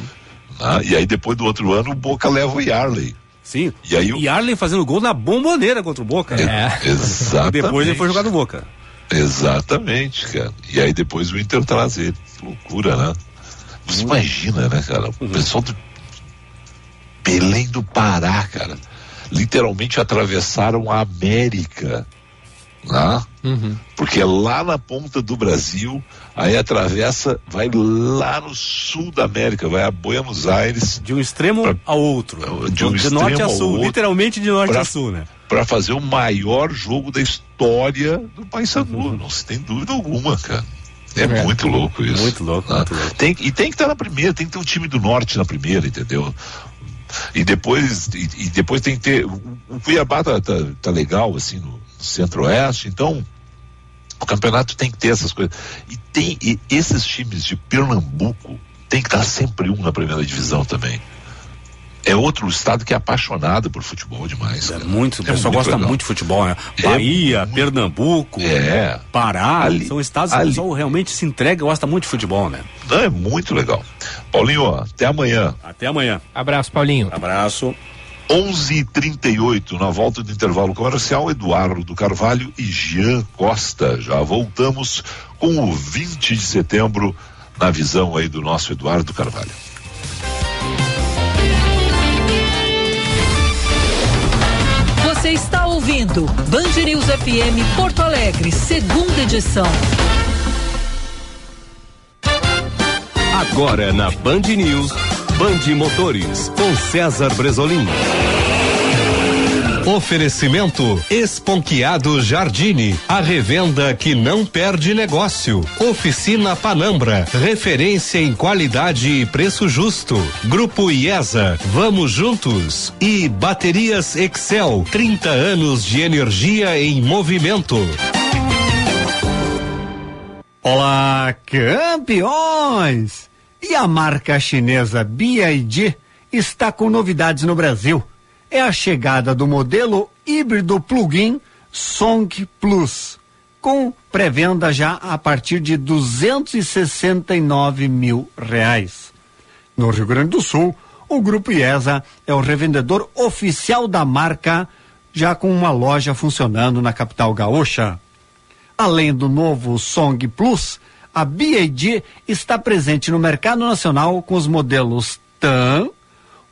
Ah, e aí depois do outro ano o Boca leva o Yarley. Sim. E aí o Yarley fazendo gol na bomboneira contra o Boca. É. Exatamente. E depois ele foi jogar no Boca. Exatamente, cara. E aí depois o Inter traz ele. Que loucura, né? Você imagina, né, cara? O pessoal do Belém do Pará, cara. Literalmente atravessaram a América. Né? Porque é lá na ponta do Brasil, aí atravessa, vai lá no sul da América, vai a Buenos Aires. De um extremo ao outro. De um de norte a sul. outro. Literalmente de norte Pra- a sul, né? para fazer o maior jogo da história do Paysandu, não se tem dúvida alguma, cara. É, É. muito louco isso. Muito louco, né? muito louco. Tem, e tem que estar na primeira, tem que ter um time do norte na primeira, entendeu? E depois, e, e depois tem que ter. O, o Cuiabá tá, tá, tá legal, assim, no centro-oeste, então o campeonato tem que ter essas coisas. E tem e esses times de Pernambuco tem que estar sempre um na primeira divisão também. É outro estado que é apaixonado por futebol demais. cara. Muito, o pessoal gosta legal. muito de futebol, né? É Bahia, Pernambuco, É. Pará, Ali- são estados que o ali- pessoal realmente se entrega e gosta muito de futebol, né? Não, é muito legal. Paulinho, ó, até amanhã. Até amanhã. Abraço, Paulinho. Abraço. 11:38 na volta do intervalo comercial, Eduardo Carvalho e Jean Costa. Já voltamos com o 20 de setembro na visão aí do nosso Eduardo Carvalho. Você está ouvindo Band News FM Porto Alegre, segunda edição. Agora na Band News, Band Motores, com César Bresolim. Oferecimento Esponquiado Jardine, a revenda que não perde negócio. Oficina Panambra, referência em qualidade e preço justo. Grupo IESA, vamos juntos. E Baterias Excel, 30 anos de energia em movimento. Olá, campeões! E a marca chinesa BYD está com novidades no Brasil. É a chegada do modelo híbrido plug-in Song Plus, com pré-venda já a partir de 269 mil reais. No Rio Grande do Sul, o Grupo IESA é o revendedor oficial da marca, já com uma loja funcionando na capital gaúcha. Além do novo Song Plus, a BAD está presente no mercado nacional com os modelos TAM,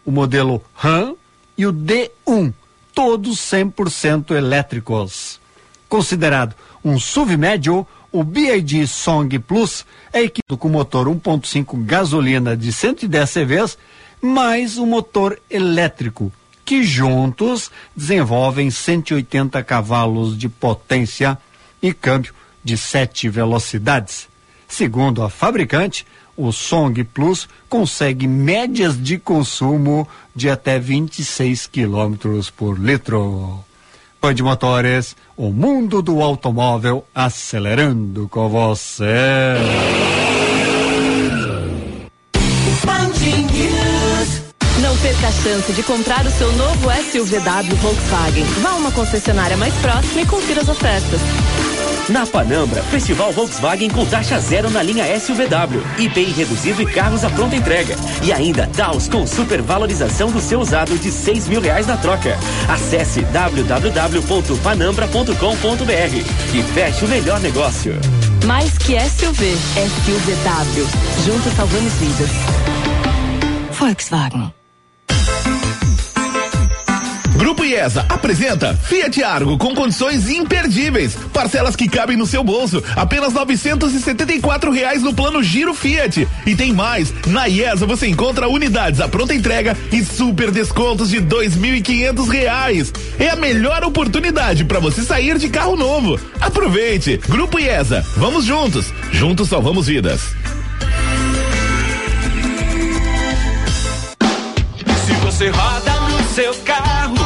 o modelo RAM e o D1, todos 100% elétricos. Considerado um SUV médio, o BAD Song Plus é equipado com motor 1.5 gasolina de 110 CVs, mais um motor elétrico, que juntos desenvolvem 180 cavalos de potência e câmbio de sete velocidades. Segundo a fabricante, o Song Plus consegue médias de consumo de até 26 quilômetros por litro. Band Motores, o mundo do automóvel acelerando com você. Não perca a chance de comprar o seu novo SUVW Volkswagen. Vá a uma concessionária mais próxima e confira as ofertas. Na Panambra, Festival Volkswagen com taxa zero na linha SUVW, IPI reduzido e carros à pronta entrega. E ainda Taos com supervalorização do seu usado de seis mil reais na troca. Acesse www.panambra.com.br e feche o melhor negócio. Mais que SUV, SUVW. Juntos salvamos vidas. Volkswagen. Grupo IESA apresenta Fiat Argo com condições imperdíveis. Parcelas que cabem no seu bolso. Apenas 974 reais no plano Giro Fiat. E tem mais. Na IESA você encontra unidades à pronta entrega e super descontos de 2.500 reais. É a melhor oportunidade para você sair de carro novo. Aproveite. Grupo IESA. Vamos juntos. Juntos salvamos vidas. Se você roda no seu carro,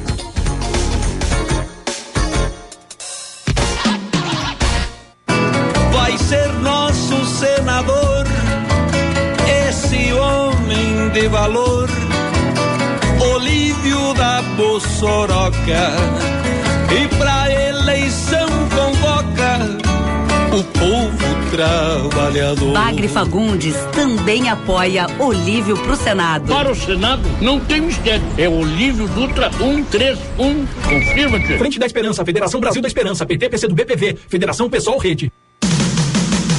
De valor, Olívio da Bossoroca. E pra eleição convoca o povo trabalhador. Bagre Fagundes também apoia Olívio pro Senado. Para o Senado não tem mistério. É Olívio Dutra 131. Confirma-te. Frente da Esperança, Federação Brasil da Esperança, PT, PC do BPV, Federação Pessoal Rede.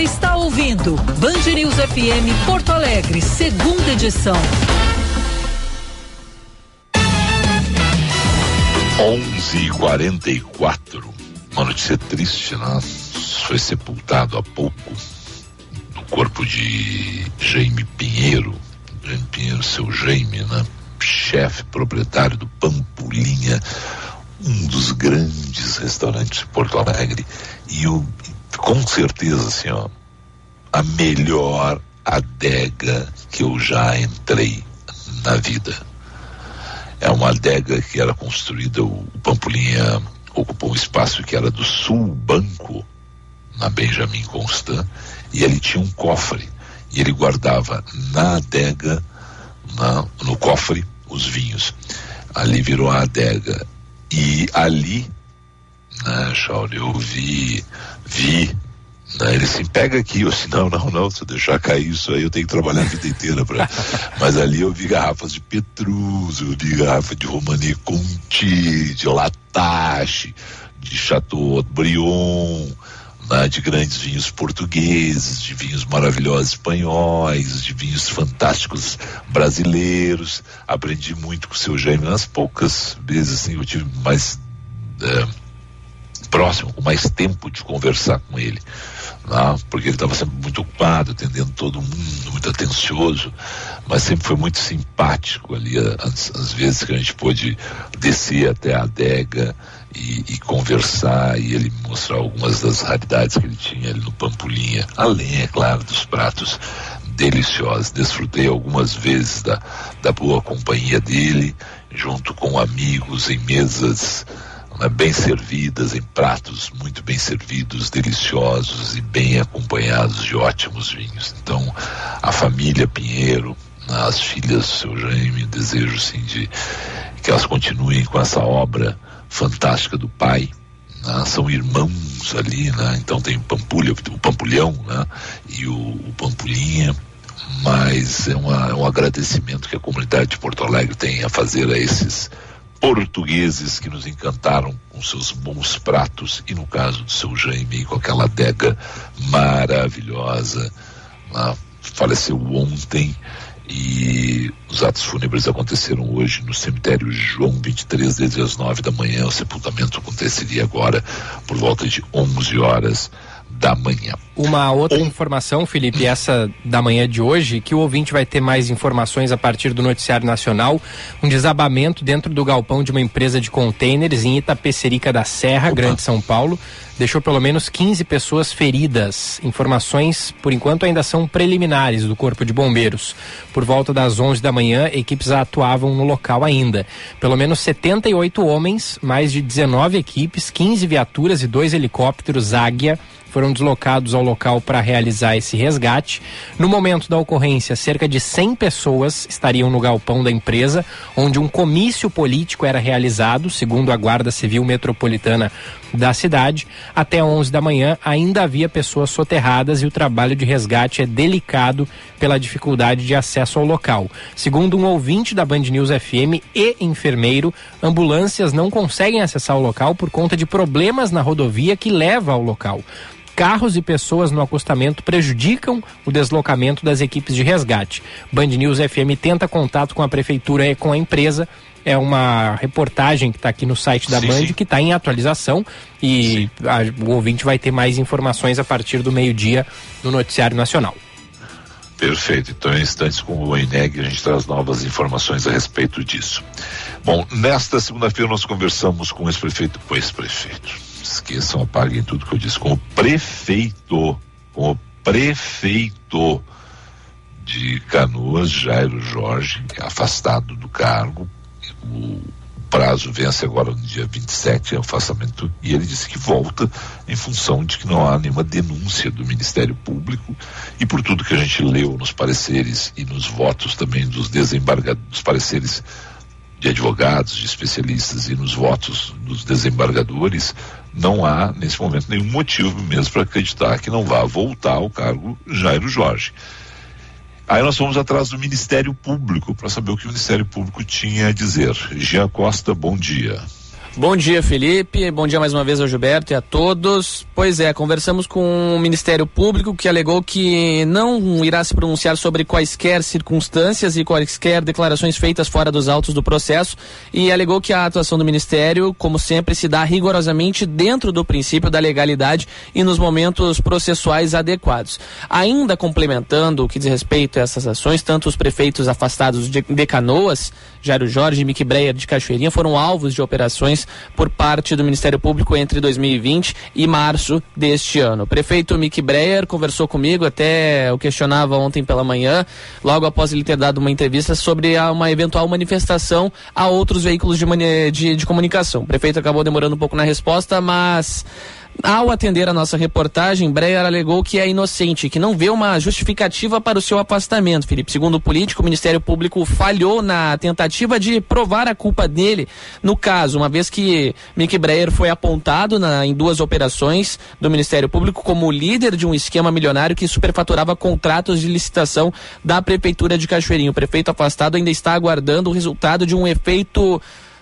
Você está ouvindo Band News FM Porto Alegre, segunda edição. 11:44. Uma notícia triste, né? Foi sepultado há pouco o corpo de Jaime Pinheiro, Jaime Pinheiro, seu Jaime, né? Chefe proprietário do Pampulinha, um dos grandes restaurantes de Porto Alegre e o com certeza ó, a melhor adega que eu já entrei na vida. É uma adega que era construída, o, Pampulinha ocupou um espaço que era do Sul Banco, na Benjamin Constant, e ele tinha um cofre. E ele guardava na adega, na, no cofre, os vinhos. Ali virou a adega. E ali, né, Shaul, eu vi, vi né? Ele assim, pega aqui, eu assim, não, não, não, se eu deixar cair isso aí, eu tenho que trabalhar a vida inteira pra... *laughs* Mas ali eu vi garrafas de Petrus, eu vi garrafa de Romani Conti, de Latache, de Chateaubriand, né? de grandes vinhos portugueses, de vinhos maravilhosos espanhóis, de vinhos fantásticos brasileiros. Aprendi muito com o seu Jaime, nas poucas vezes assim, eu tive mais... É, próximo, com mais tempo de conversar com ele né? porque ele estava sempre muito ocupado, atendendo todo mundo, muito atencioso, mas sempre foi muito simpático ali, as, as vezes que a gente pôde descer até a adega e, e, conversar e ele mostrar algumas das raridades que ele tinha ali no Pampulinha, além, é claro, dos pratos deliciosos. Desfrutei algumas vezes da, da boa companhia dele, junto com amigos em mesas bem servidas, em pratos muito bem servidos, deliciosos e bem acompanhados de ótimos vinhos. Então, a família Pinheiro, as filhas do seu Jaime, desejo sim de que elas continuem com essa obra fantástica do pai. Né, são irmãos ali, né, então tem o Pampulha, o Pampulhão né, e o, o Pampulinha mas é, uma, é um agradecimento que a comunidade de Porto Alegre tem a fazer a esses portugueses que nos encantaram com seus bons pratos e no caso do seu Jaime com aquela adega maravilhosa. Lá, faleceu ontem e os atos fúnebres aconteceram hoje no cemitério João 23 desde as nove da manhã. O sepultamento aconteceria agora por volta de 11 horas da manhã. Uma outra informação, Felipe, essa da manhã de hoje, que o ouvinte vai ter mais informações a partir do Noticiário Nacional. Um desabamento dentro do galpão de uma empresa de contêineres em Itapecerica da Serra, Opa. Grande São Paulo. Deixou pelo menos 15 pessoas feridas. Informações, por enquanto, ainda são preliminares do Corpo de Bombeiros. Por volta das 11 da manhã, equipes atuavam no local ainda. Pelo menos 78 homens, mais de 19 equipes, 15 viaturas e dois helicópteros Águia foram deslocados ao local para realizar esse resgate. No momento da ocorrência, cerca de 100 pessoas estariam no galpão da empresa, onde um comício político era realizado, segundo a Guarda Civil Metropolitana da cidade. Até 11 da manhã ainda havia pessoas soterradas e o trabalho de resgate é delicado pela dificuldade de acesso ao local. Segundo um ouvinte da Band News FM e enfermeiro, ambulâncias não conseguem acessar o local por conta de problemas na rodovia que leva ao local carros e pessoas no acostamento prejudicam o deslocamento das equipes de resgate. Band News FM tenta contato com a prefeitura e com a empresa. É uma reportagem que está aqui no site da sim, Band, sim. que está em atualização e a, o ouvinte vai ter mais informações a partir do meio-dia no Noticiário Nacional. Perfeito. Então, em instantes, com o INEG, a gente traz novas informações a respeito disso. Bom, nesta segunda-feira nós conversamos com o ex-prefeito, com o ex-prefeito esqueçam, apaguem tudo que eu disse, com o prefeito, com o prefeito de Canoas, Jairo Jorge, é afastado do cargo. O prazo vence agora no dia 27, é o afastamento, e ele disse que volta em função de que não há nenhuma denúncia do Ministério Público e por tudo que a gente leu nos pareceres e nos votos também dos desembargadores, dos pareceres de advogados, de especialistas e nos votos dos desembargadores, não há, nesse momento, nenhum motivo mesmo para acreditar que não vá voltar ao cargo Jairo Jorge. Aí nós fomos atrás do Ministério Público para saber o que o Ministério Público tinha a dizer. Jean Costa, bom dia. Bom dia, Felipe. Bom dia mais uma vez ao Gilberto e a todos. Pois é, conversamos com o Ministério Público que alegou que não irá se pronunciar sobre quaisquer circunstâncias e quaisquer declarações feitas fora dos autos do processo e alegou que a atuação do Ministério, como sempre, se dá rigorosamente dentro do princípio da legalidade e nos momentos processuais adequados. Ainda complementando o que diz respeito a essas ações, tanto os prefeitos afastados de, de Canoas, Jairo Jorge e Mick Breyer de Cachoeirinha, foram alvos de operações por parte do Ministério Público entre 2020 e março deste ano. O prefeito Mick Breyer conversou comigo, até eu questionava ontem pela manhã, logo após ele ter dado uma entrevista sobre uma eventual manifestação a outros veículos de, de, de comunicação. O prefeito acabou demorando um pouco na resposta, mas ao atender a nossa reportagem, Breyer alegou que é inocente, que não vê uma justificativa para o seu afastamento. Felipe, segundo o político, o Ministério Público falhou na tentativa de provar a culpa dele no caso, uma vez que Mick Breyer foi apontado na, em duas operações do Ministério Público como líder de um esquema milionário que superfaturava contratos de licitação da Prefeitura de Cachoeirinho. O prefeito afastado ainda está aguardando o resultado de um efeito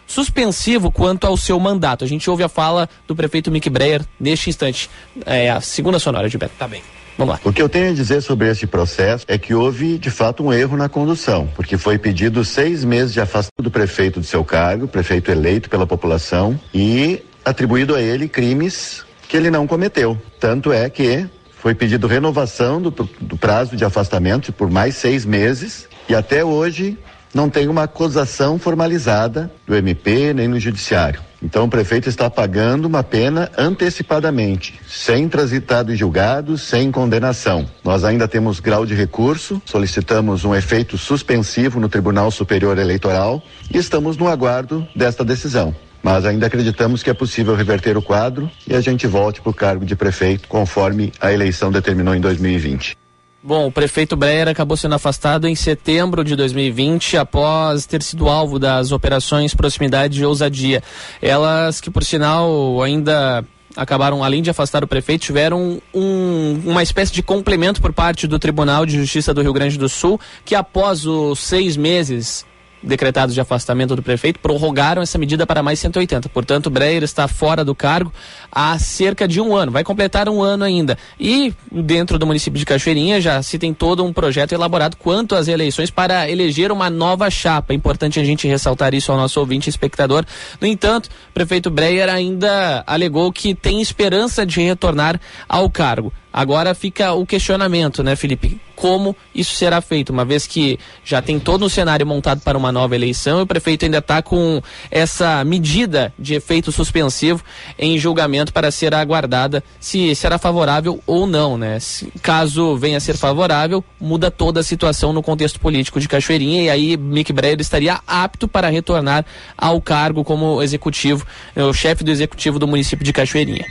suspensivo quanto ao seu mandato. A gente ouve a fala do prefeito Mick Breyer neste instante. É a segunda sonora, Gilberto. Tá bem. Vamos lá. O que eu tenho a dizer sobre esse processo é que houve, de fato, um erro na condução, porque foi pedido seis meses de afastamento do prefeito do seu cargo, prefeito eleito pela população, e atribuído a ele crimes que ele não cometeu. Tanto é que foi pedido renovação do, do prazo de afastamento por mais seis meses, e até hoje não tem uma acusação formalizada do MP nem no judiciário. Então o prefeito está pagando uma pena antecipadamente, sem transitado em julgado, sem condenação. Nós ainda temos grau de recurso, solicitamos um efeito suspensivo no Tribunal Superior Eleitoral e estamos no aguardo desta decisão. Mas ainda acreditamos que é possível reverter o quadro e a gente volte para o cargo de prefeito conforme a eleição determinou em 2020. Bom, o prefeito Breyer acabou sendo afastado em setembro de 2020 após ter sido alvo das operações Proximidade e Ousadia. Elas que, por sinal, ainda acabaram, além de afastar o prefeito, tiveram um, uma espécie de complemento por parte do Tribunal de Justiça do Rio Grande do Sul, que após os seis meses decretados de afastamento do prefeito prorrogaram essa medida para mais 180. Portanto, Breyer está fora do cargo há cerca de um ano, vai completar um ano ainda. E dentro do município de Cachoeirinha já se tem todo um projeto elaborado quanto às eleições para eleger uma nova chapa. Importante a gente ressaltar isso ao nosso ouvinte e espectador. No entanto, o prefeito Breyer ainda alegou que tem esperança de retornar ao cargo. Agora fica o questionamento, né, Felipe? Como isso será feito, uma vez que já tem todo um cenário montado para uma nova eleição e o prefeito ainda está com essa medida de efeito suspensivo em julgamento para ser aguardada se será favorável ou não, né? Se, caso venha a ser favorável, muda toda a situação no contexto político de Cachoeirinha e aí Mick Breyer estaria apto para retornar ao cargo como executivo, eh, o chefe do executivo do município de Cachoeirinha.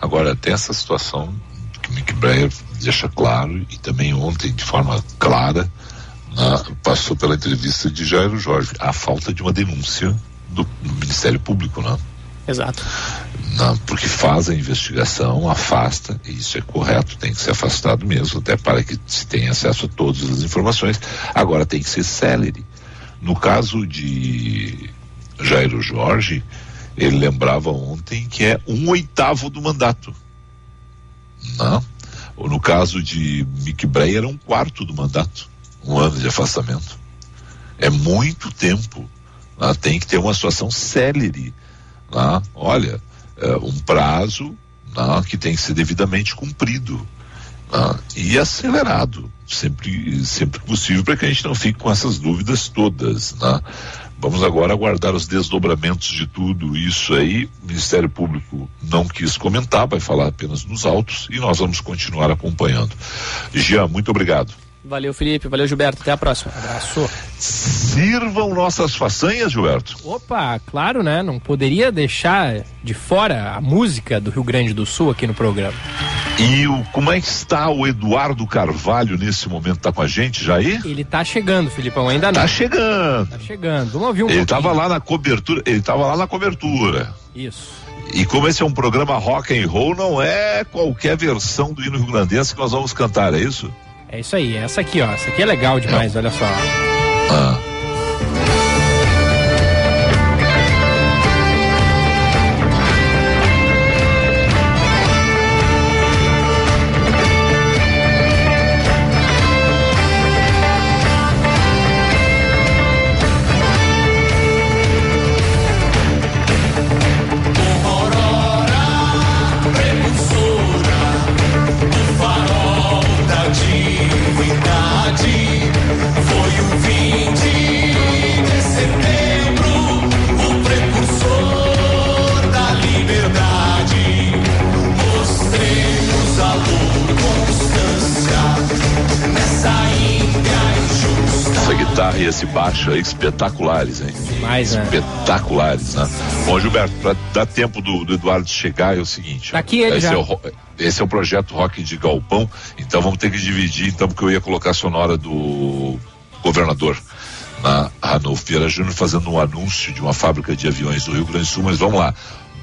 Agora, tem essa situação Mick Breyer deixa claro e também ontem de forma clara na, passou pela entrevista de Jairo Jorge a falta de uma denúncia do, do Ministério Público, né? Exato. Não, porque faz a investigação, afasta, e isso é correto, tem que ser afastado mesmo, até para que se tenha acesso a todas as informações. Agora tem que ser célere. No caso de Jairo Jorge, ele lembrava ontem que é um oitavo do mandato. Ou no caso de Mick Breyer, um quarto do mandato. Um ano de afastamento. É muito tempo. Né? Tem que ter uma situação célere. Né? Olha, é um prazo né? que tem que ser devidamente cumprido. né? E acelerado, sempre, sempre possível, para que a gente não fique com essas dúvidas todas. Né? Vamos agora aguardar os desdobramentos de tudo isso aí. O Ministério Público não quis comentar, vai falar apenas nos autos e nós vamos continuar acompanhando. Jean, muito obrigado. Valeu, Felipe. Valeu, Gilberto. Até a próxima. Abraço. Sirvam nossas façanhas, Gilberto. Opa, claro, né? Não poderia deixar de fora a música do Rio Grande do Sul aqui no programa. E o, como é que está o Eduardo Carvalho nesse momento? Tá com a gente já aí? Ele tá chegando, Filipão, ainda não. Tá chegando. Tá chegando. Vamos ouvir um Ele pouquinho. estava lá na cobertura, ele estava lá na cobertura. Isso. E como esse é um programa rock and roll, não é qualquer versão do hino rio-grandense que nós vamos cantar, é isso? É isso aí, essa aqui, ó. Essa aqui é legal demais, olha só. Ah. Espetaculares, hein? Demais, né? Espetaculares, né? Bom, Gilberto, para dar tempo do, do Eduardo chegar é o seguinte. Tá aqui ele esse já. É o, esse é o projeto Rock de Galpão, então vamos ter que dividir, então, porque eu ia colocar a sonora do governador na Ranulfo Vieira Júnior fazendo um anúncio de uma fábrica de aviões do Rio Grande do Sul, mas vamos lá.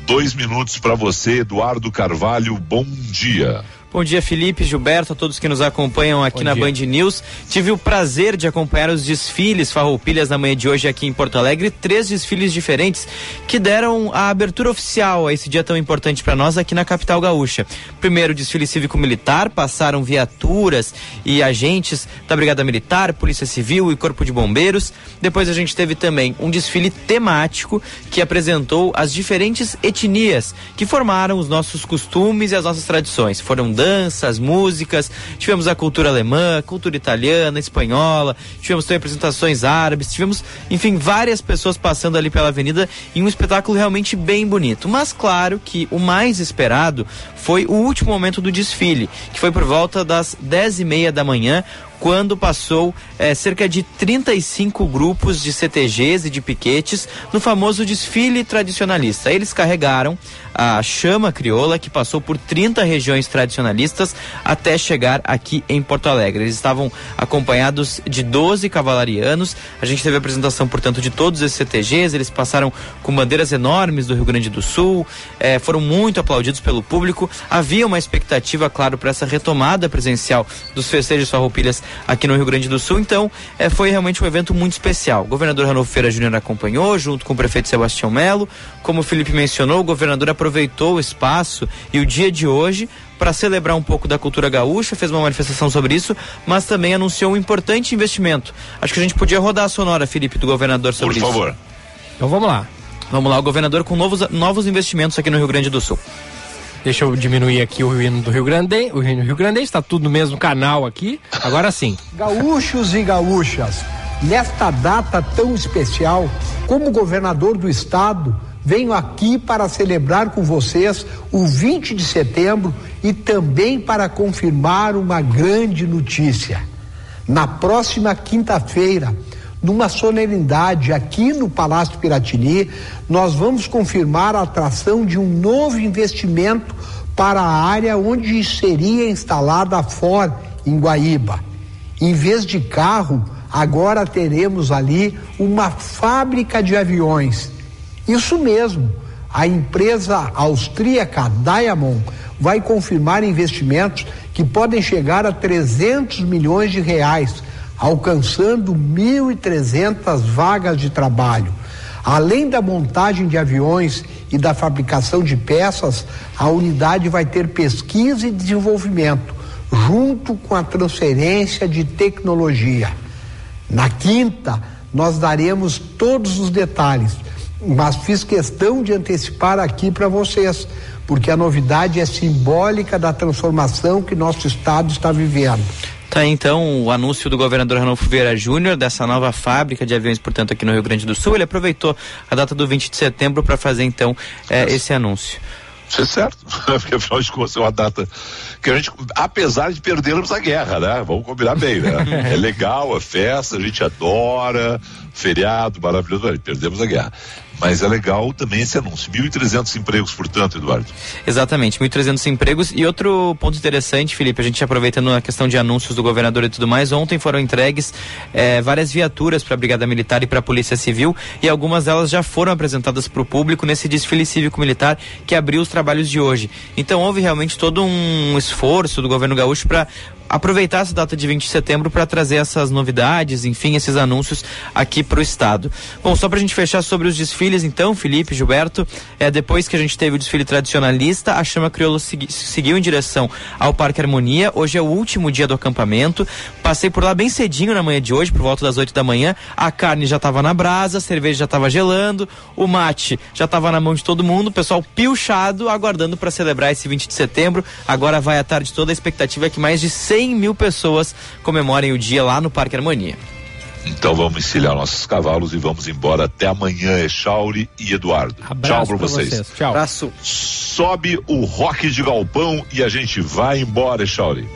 Dois minutos para você, Eduardo Carvalho, bom dia. Bom dia, Felipe, Gilberto, a todos que nos acompanham aqui Bom na dia. Band News. Tive o prazer de acompanhar os desfiles farroupilhas na manhã de hoje aqui em Porto Alegre. Três desfiles diferentes que deram a abertura oficial a esse dia tão importante para nós aqui na capital gaúcha. Primeiro, o desfile cívico-militar, passaram viaturas e agentes da Brigada Militar, Polícia Civil e Corpo de Bombeiros. Depois a gente teve também um desfile temático que apresentou as diferentes etnias que formaram os nossos costumes e as nossas tradições. Foram danças, músicas, tivemos a cultura alemã, cultura italiana, espanhola, tivemos também apresentações árabes, tivemos, enfim, várias pessoas passando ali pela avenida em um espetáculo realmente bem bonito. Mas claro que o mais esperado foi o último momento do desfile, que foi por volta das dez e meia da manhã, quando passou eh, cerca de 35 grupos de CTGs e de piquetes no famoso desfile tradicionalista. Eles carregaram a chama crioula que passou por 30 regiões tradicionalistas até chegar aqui em Porto Alegre. Eles estavam acompanhados de 12 cavalarianos. A gente teve a apresentação, portanto, de todos esses CTGs. Eles passaram com bandeiras enormes do Rio Grande do Sul, eh, foram muito aplaudidos pelo público. Havia uma expectativa, claro, para essa retomada presencial dos festejos farroupilhas aqui no Rio Grande do Sul. Então, eh, foi realmente um evento muito especial. O governador Ranolfo Feira Júnior acompanhou, junto com o prefeito Sebastião Melo. Como o Felipe mencionou, o governador aproveitou o espaço e o dia de hoje para celebrar um pouco da cultura gaúcha, fez uma manifestação sobre isso, mas também anunciou um importante investimento. Acho que a gente podia rodar a sonora, Felipe, do governador sobre Por isso. favor. Então vamos lá. Vamos lá, o governador com novos, novos investimentos aqui no Rio Grande do Sul. Deixa eu diminuir aqui o hino do Rio Grande. O hino do Rio Grande está tudo no mesmo canal aqui. Agora sim. Gaúchos e gaúchas, nesta data tão especial, como governador do estado, venho aqui para celebrar com vocês o 20 de setembro e também para confirmar uma grande notícia. Na próxima quinta-feira, numa solenidade aqui no Palácio Piratini, nós vamos confirmar a atração de um novo investimento para a área onde seria instalada a Ford em Guaíba. Em vez de carro, agora teremos ali uma fábrica de aviões. Isso mesmo, a empresa austríaca Diamond vai confirmar investimentos que podem chegar a 300 milhões de reais, alcançando 1.300 vagas de trabalho. Além da montagem de aviões e da fabricação de peças, a unidade vai ter pesquisa e desenvolvimento, junto com a transferência de tecnologia. Na quinta, nós daremos todos os detalhes, mas fiz questão de antecipar aqui para vocês, porque a novidade é simbólica da transformação que nosso estado está vivendo. Tá aí, então o anúncio do governador Ranolfo Vieira Júnior dessa nova fábrica de aviões, portanto, aqui no Rio Grande do Sul. Ele aproveitou a data do 20 de setembro para fazer então eh, esse anúncio. Isso é certo, porque *laughs* afinal de contas é uma data que a gente, apesar de perdermos a guerra, né? Vamos combinar bem, né? *laughs* É legal, é festa, a gente adora, feriado maravilhoso, mas perdemos a guerra. Mas é legal também esse anúncio. 1.300 empregos, portanto, Eduardo. Exatamente, 1.300 empregos. E outro ponto interessante, Felipe, a gente aproveitando a questão de anúncios do governador e tudo mais, ontem foram entregues eh, várias viaturas para a Brigada Militar e para a Polícia Civil e algumas delas já foram apresentadas para o público nesse desfile cívico-militar que abriu os trabalhos de hoje. Então houve realmente todo um esforço do governo gaúcho para aproveitar essa data de 20 de setembro para trazer essas novidades, enfim, esses anúncios aqui para o estado. Bom, só para a gente fechar sobre os desfiles, então, Felipe, Gilberto, é depois que a gente teve o desfile tradicionalista, a chama crioulo segui seguiu em direção ao Parque Harmonia. Hoje é o último dia do acampamento. Passei por lá bem cedinho na manhã de hoje, por volta das 8 da manhã. A carne já estava na brasa, a cerveja já estava gelando, o mate já estava na mão de todo mundo, o pessoal pilchado, aguardando para celebrar esse 20 de setembro. Agora vai a tarde toda, a expectativa é que mais de 100 mil pessoas comemorem o dia lá no Parque Harmonia. Então vamos encilhar nossos cavalos e vamos embora até amanhã, Echauri e Eduardo. Tchau pra vocês. Tchau. Abraço. Sobe o rock de galpão e a gente vai embora, Echauri.